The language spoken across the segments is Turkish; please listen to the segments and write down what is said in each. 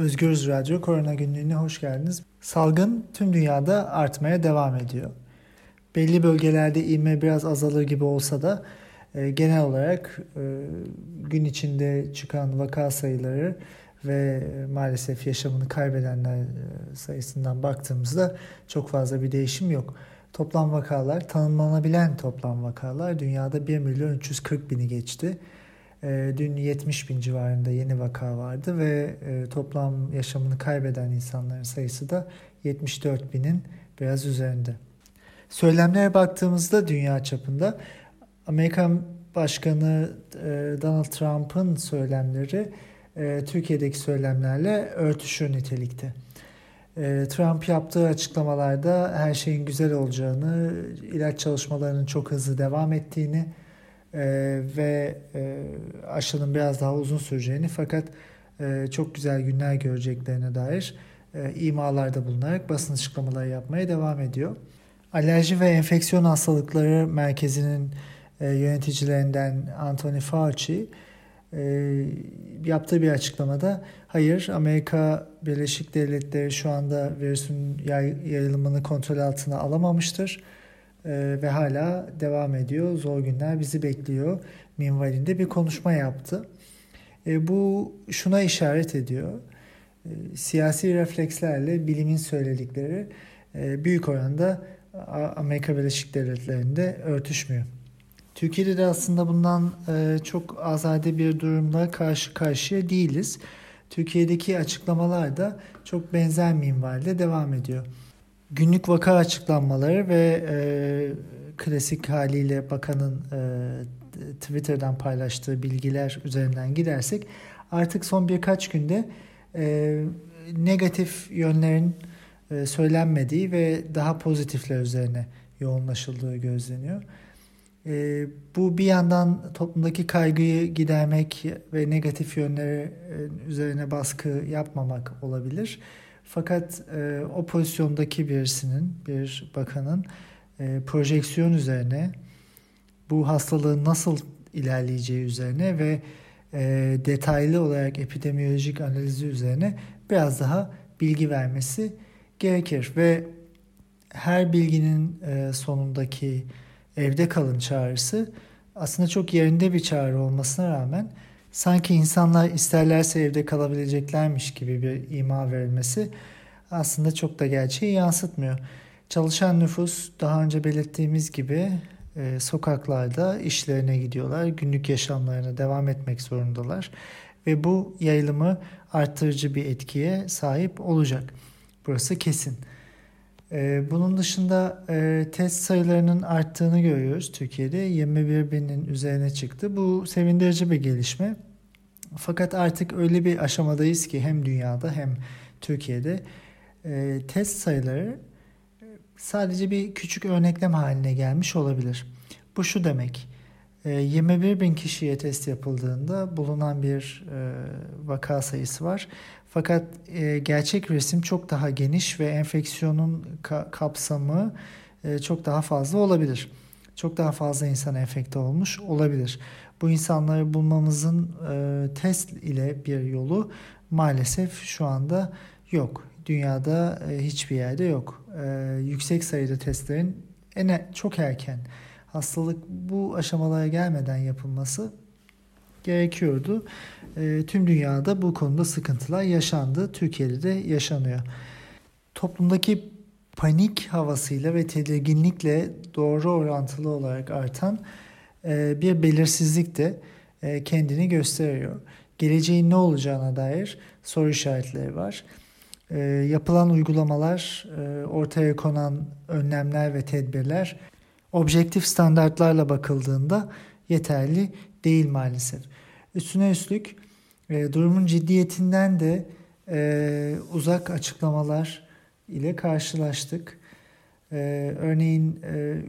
Özgürüz Radyo Korona Günlüğü'ne hoş geldiniz. Salgın tüm dünyada artmaya devam ediyor. Belli bölgelerde ivme biraz azalır gibi olsa da e, genel olarak e, gün içinde çıkan vaka sayıları ve maalesef yaşamını kaybedenler e, sayısından baktığımızda çok fazla bir değişim yok. Toplam vakalar, tanımlanabilen toplam vakalar dünyada 1 milyon 340 bini geçti. E, dün 70 bin civarında yeni vaka vardı ve e, toplam yaşamını kaybeden insanların sayısı da 74 binin biraz üzerinde. Söylemlere baktığımızda dünya çapında Amerikan Başkanı Donald Trump'ın söylemleri Türkiye'deki söylemlerle örtüşür nitelikte. Trump yaptığı açıklamalarda her şeyin güzel olacağını, ilaç çalışmalarının çok hızlı devam ettiğini, e, ve e, aşının biraz daha uzun süreceğini fakat e, çok güzel günler göreceklerine dair e, imalarda bulunarak basın açıklamaları yapmaya devam ediyor. Alerji ve Enfeksiyon Hastalıkları Merkezi'nin e, yöneticilerinden Anthony Fauci e, yaptığı bir açıklamada hayır Amerika Birleşik Devletleri şu anda virüsün yay, yayılımını kontrol altına alamamıştır e, ve hala devam ediyor. Zor günler bizi bekliyor minvalinde bir konuşma yaptı. E, bu şuna işaret ediyor. E, siyasi reflekslerle bilimin söyledikleri e, büyük oranda Amerika Birleşik Devletleri'nde örtüşmüyor. Türkiye'de de aslında bundan e, çok azade bir durumla karşı karşıya değiliz. Türkiye'deki açıklamalar da çok benzer minvalde devam ediyor günlük vaka açıklanmaları ve e, klasik haliyle bakanın e, Twitter'dan paylaştığı bilgiler üzerinden gidersek artık son birkaç günde e, negatif yönlerin e, söylenmediği ve daha pozitifler üzerine yoğunlaşıldığı gözleniyor. E, bu bir yandan toplumdaki kaygıyı gidermek ve negatif yönleri e, üzerine baskı yapmamak olabilir. Fakat e, o pozisyondaki birisinin, bir bakanın e, projeksiyon üzerine, bu hastalığın nasıl ilerleyeceği üzerine ve e, detaylı olarak epidemiyolojik analizi üzerine biraz daha bilgi vermesi gerekir. Ve her bilginin e, sonundaki evde kalın çağrısı aslında çok yerinde bir çağrı olmasına rağmen sanki insanlar isterlerse evde kalabileceklermiş gibi bir ima verilmesi aslında çok da gerçeği yansıtmıyor. Çalışan nüfus daha önce belirttiğimiz gibi e, sokaklarda işlerine gidiyorlar, günlük yaşamlarına devam etmek zorundalar ve bu yayılımı arttırıcı bir etkiye sahip olacak. Burası kesin. E, bunun dışında e, test sayılarının arttığını görüyoruz Türkiye'de. 21 binin üzerine çıktı. Bu sevindirici bir gelişme. Fakat artık öyle bir aşamadayız ki hem dünyada hem Türkiye'de e, test sayıları sadece bir küçük örneklem haline gelmiş olabilir. Bu şu demek. 21 bin kişiye test yapıldığında bulunan bir vaka sayısı var. Fakat gerçek resim çok daha geniş ve enfeksiyonun kapsamı çok daha fazla olabilir. Çok daha fazla insan enfekte olmuş olabilir. Bu insanları bulmamızın test ile bir yolu maalesef şu anda yok. Dünyada hiçbir yerde yok. Yüksek sayıda testlerin en çok erken hastalık bu aşamalara gelmeden yapılması gerekiyordu. tüm dünyada bu konuda sıkıntılar yaşandı. Türkiye'de de yaşanıyor. Toplumdaki panik havasıyla ve tedirginlikle doğru orantılı olarak artan e, bir belirsizlik de e, kendini gösteriyor. Geleceğin ne olacağına dair soru işaretleri var. E, yapılan uygulamalar, ortaya konan önlemler ve tedbirler objektif standartlarla bakıldığında yeterli değil maalesef. Üstüne üstlük durumun ciddiyetinden de uzak açıklamalar ile karşılaştık. örneğin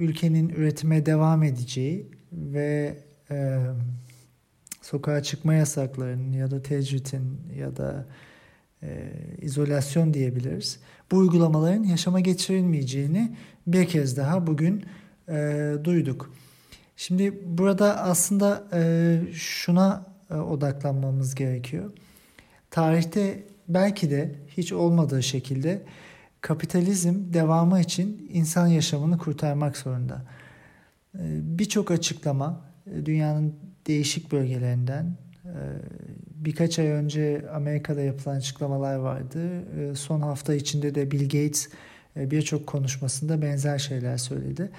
ülkenin üretime devam edeceği ve e, sokağa çıkma yasaklarının ya da tecritin ya da e, izolasyon diyebiliriz. Bu uygulamaların yaşama geçirilmeyeceğini bir kez daha bugün e, duyduk. Şimdi burada aslında e, şuna e, odaklanmamız gerekiyor. Tarihte belki de hiç olmadığı şekilde kapitalizm devamı için insan yaşamını kurtarmak zorunda. Ee, birçok açıklama e, dünyanın değişik bölgelerinden e, birkaç ay önce Amerika'da yapılan açıklamalar vardı. E, son hafta içinde de Bill Gates birçok konuşmasında benzer şeyler söyledi.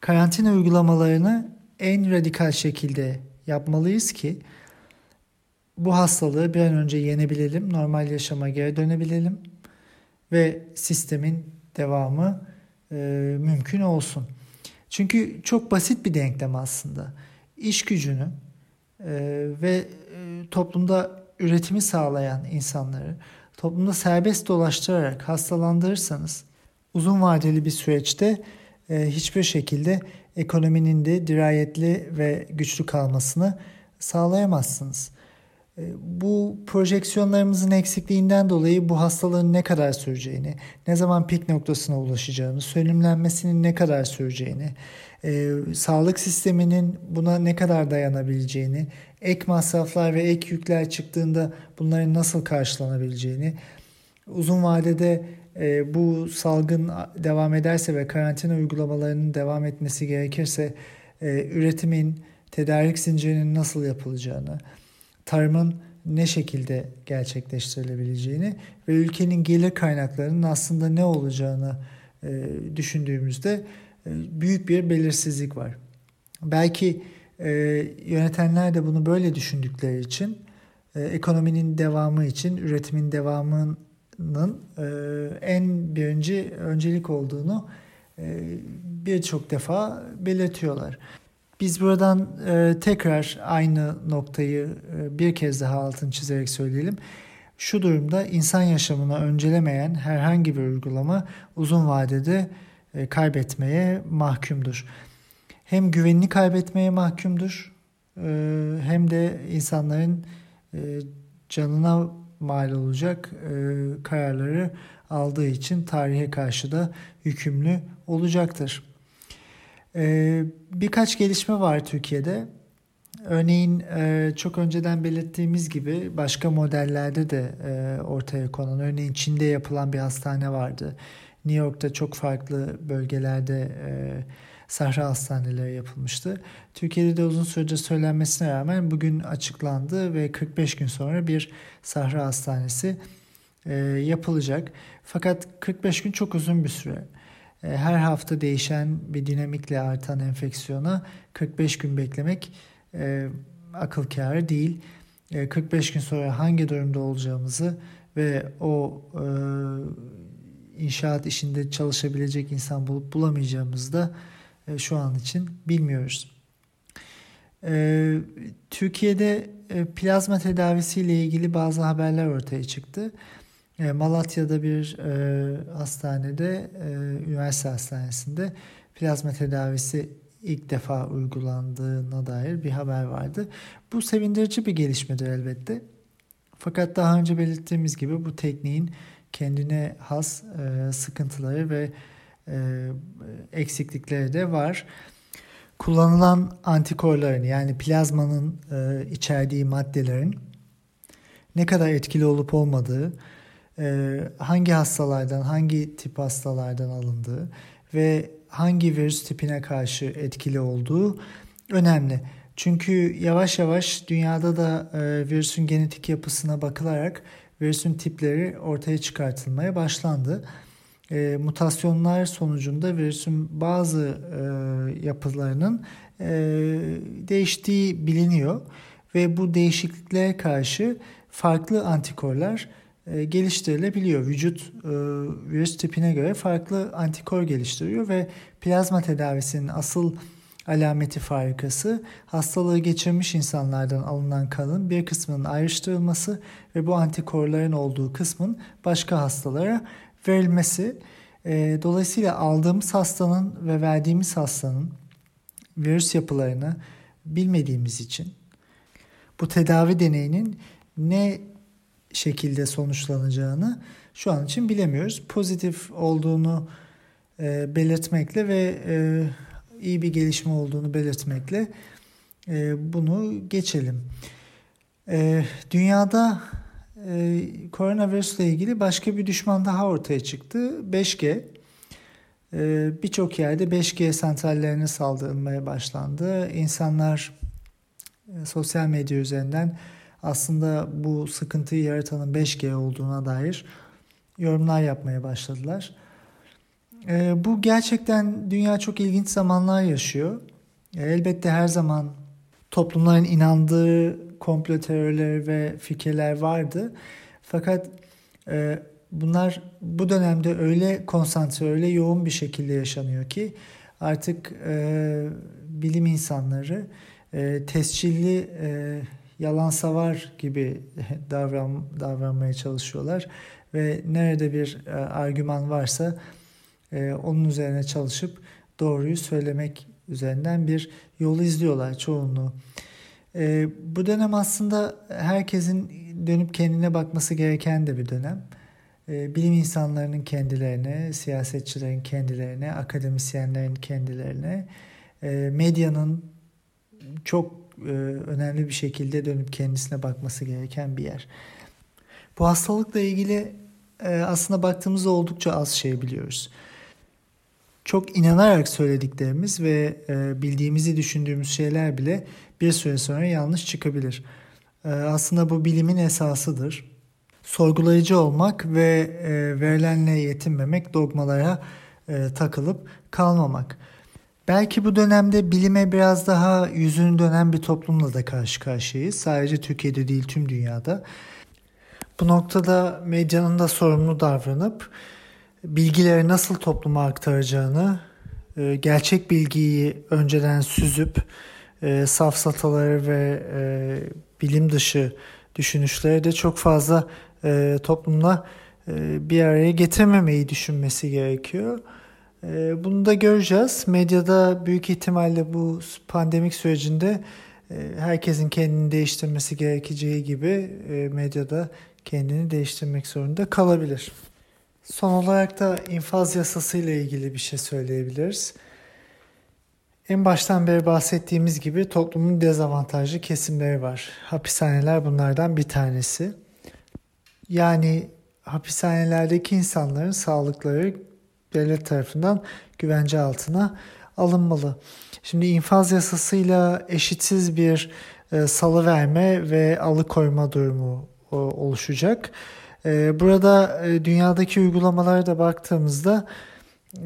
Karantina uygulamalarını en radikal şekilde yapmalıyız ki bu hastalığı bir an önce yenebilelim, normal yaşama geri dönebilelim ve sistemin devamı e, mümkün olsun. Çünkü çok basit bir denklem aslında. İş gücünü e, ve e, toplumda üretimi sağlayan insanları toplumda serbest dolaştırarak hastalandırırsanız uzun vadeli bir süreçte hiçbir şekilde ekonominin de dirayetli ve güçlü kalmasını sağlayamazsınız. E, bu projeksiyonlarımızın eksikliğinden dolayı bu hastalığın ne kadar süreceğini, ne zaman pik noktasına ulaşacağını, sönümlenmesinin ne kadar süreceğini, e, sağlık sisteminin buna ne kadar dayanabileceğini, ek masraflar ve ek yükler çıktığında bunların nasıl karşılanabileceğini, uzun vadede e, bu salgın devam ederse ve karantina uygulamalarının devam etmesi gerekirse e, üretimin, tedarik zincirinin nasıl yapılacağını, tarımın ne şekilde gerçekleştirilebileceğini ve ülkenin gelir kaynaklarının aslında ne olacağını e, düşündüğümüzde e, büyük bir belirsizlik var. Belki e, yönetenler de bunu böyle düşündükleri için e, ekonominin devamı için üretimin devamının e, en birinci öncelik olduğunu e, birçok defa belirtiyorlar. Biz buradan e, tekrar aynı noktayı e, bir kez daha altını çizerek söyleyelim. Şu durumda insan yaşamını öncelemeyen herhangi bir uygulama uzun vadede e, kaybetmeye mahkumdur. Hem güvenini kaybetmeye mahkumdur e, hem de insanların e, canına mal olacak e, kararları aldığı için tarihe karşı da yükümlü olacaktır. Ee, birkaç gelişme var Türkiye'de. Örneğin e, çok önceden belirttiğimiz gibi başka modellerde de e, ortaya konan, örneğin Çin'de yapılan bir hastane vardı. New York'ta çok farklı bölgelerde e, sahra hastaneleri yapılmıştı. Türkiye'de de uzun süredir söylenmesine rağmen bugün açıklandı ve 45 gün sonra bir sahra hastanesi yapılacak. Fakat 45 gün çok uzun bir süre. E, her hafta değişen bir dinamikle artan enfeksiyona 45 gün beklemek e, akıl kârı değil. E, 45 gün sonra hangi durumda olacağımızı ve o e, inşaat işinde çalışabilecek insan bulup bulamayacağımızı da e, şu an için bilmiyoruz. E, Türkiye'de e, plazma tedavisiyle ilgili bazı haberler ortaya çıktı. Malatya'da bir hastanede, üniversite hastanesinde plazma tedavisi ilk defa uygulandığına dair bir haber vardı. Bu sevindirici bir gelişmedir elbette. Fakat daha önce belirttiğimiz gibi bu tekniğin kendine has sıkıntıları ve eksiklikleri de var. Kullanılan antikorların yani plazmanın e, içerdiği maddelerin ne kadar etkili olup olmadığı, e, hangi hastalardan, hangi tip hastalardan alındığı ve hangi virüs tipine karşı etkili olduğu önemli. Çünkü yavaş yavaş dünyada da e, virüsün genetik yapısına bakılarak virüsün tipleri ortaya çıkartılmaya başlandı. E, mutasyonlar sonucunda virüsün bazı e, yapılarının e, değiştiği biliniyor ve bu değişikliklere karşı farklı antikorlar e, geliştirilebiliyor. Vücut e, virüs tipine göre farklı antikor geliştiriyor ve plazma tedavisinin asıl alameti farikası hastalığı geçirmiş insanlardan alınan kanın bir kısmının ayrıştırılması ve bu antikorların olduğu kısmın başka hastalara verilmesi. E, dolayısıyla aldığımız hastanın ve verdiğimiz hastanın virüs yapılarını bilmediğimiz için bu tedavi deneyinin ne şekilde sonuçlanacağını şu an için bilemiyoruz. Pozitif olduğunu e, belirtmekle ve e, iyi bir gelişme olduğunu belirtmekle e, bunu geçelim. E, dünyada e, koronavirüsle ilgili başka bir düşman daha ortaya çıktı. 5G. E, Birçok yerde 5G santrallerine saldırılmaya başlandı. İnsanlar e, sosyal medya üzerinden aslında bu sıkıntıyı yaratanın 5G olduğuna dair yorumlar yapmaya başladılar. E, bu gerçekten dünya çok ilginç zamanlar yaşıyor. E, elbette her zaman toplumların inandığı komplo teorileri ve fikirler vardı. Fakat e, bunlar bu dönemde öyle konsantre, öyle yoğun bir şekilde yaşanıyor ki artık e, bilim insanları e, tescilli e, yalan savar gibi davran, davranmaya çalışıyorlar ve nerede bir e, argüman varsa e, onun üzerine çalışıp doğruyu söylemek üzerinden bir yolu izliyorlar çoğunluğu. E, bu dönem aslında herkesin dönüp kendine bakması gereken de bir dönem. E, bilim insanlarının kendilerine, siyasetçilerin kendilerine, akademisyenlerin kendilerine, e, medyanın çok e, önemli bir şekilde dönüp kendisine bakması gereken bir yer. Bu hastalıkla ilgili e, aslında baktığımızda oldukça az şey biliyoruz çok inanarak söylediklerimiz ve e, bildiğimizi düşündüğümüz şeyler bile bir süre sonra yanlış çıkabilir. E, aslında bu bilimin esasıdır. Sorgulayıcı olmak ve e, verilenle yetinmemek, dogmalara e, takılıp kalmamak. Belki bu dönemde bilime biraz daha yüzünü dönen bir toplumla da karşı karşıyayız. Sadece Türkiye'de değil tüm dünyada. Bu noktada medyanın da sorumlu davranıp bilgileri nasıl topluma aktaracağını, e, gerçek bilgiyi önceden süzüp e, safsataları ve e, bilim dışı düşünüşleri de çok fazla toplumla bir araya getirmemeyi düşünmesi gerekiyor. Bunu da göreceğiz. Medyada büyük ihtimalle bu pandemik sürecinde herkesin kendini değiştirmesi gerekeceği gibi medyada kendini değiştirmek zorunda kalabilir. Son olarak da infaz yasası ile ilgili bir şey söyleyebiliriz. En baştan beri bahsettiğimiz gibi toplumun dezavantajlı kesimleri var. Hapishaneler bunlardan bir tanesi. Yani hapishanelerdeki insanların sağlıkları devlet tarafından güvence altına alınmalı. Şimdi infaz yasasıyla eşitsiz bir e, salı verme ve alıkoyma durumu o, oluşacak. Ee, burada e, dünyadaki uygulamalara da baktığımızda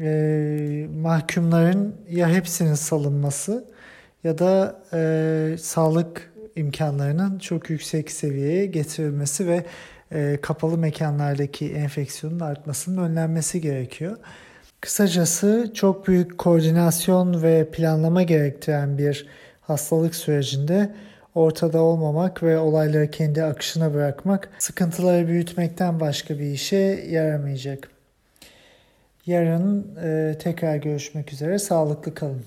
e, mahkumların ya hepsinin salınması ya da e, sağlık imkanlarının çok yüksek seviyeye getirilmesi ve kapalı mekanlardaki enfeksiyonun artmasının önlenmesi gerekiyor. Kısacası çok büyük koordinasyon ve planlama gerektiren bir hastalık sürecinde ortada olmamak ve olayları kendi akışına bırakmak sıkıntıları büyütmekten başka bir işe yaramayacak. Yarın e, tekrar görüşmek üzere. Sağlıklı kalın.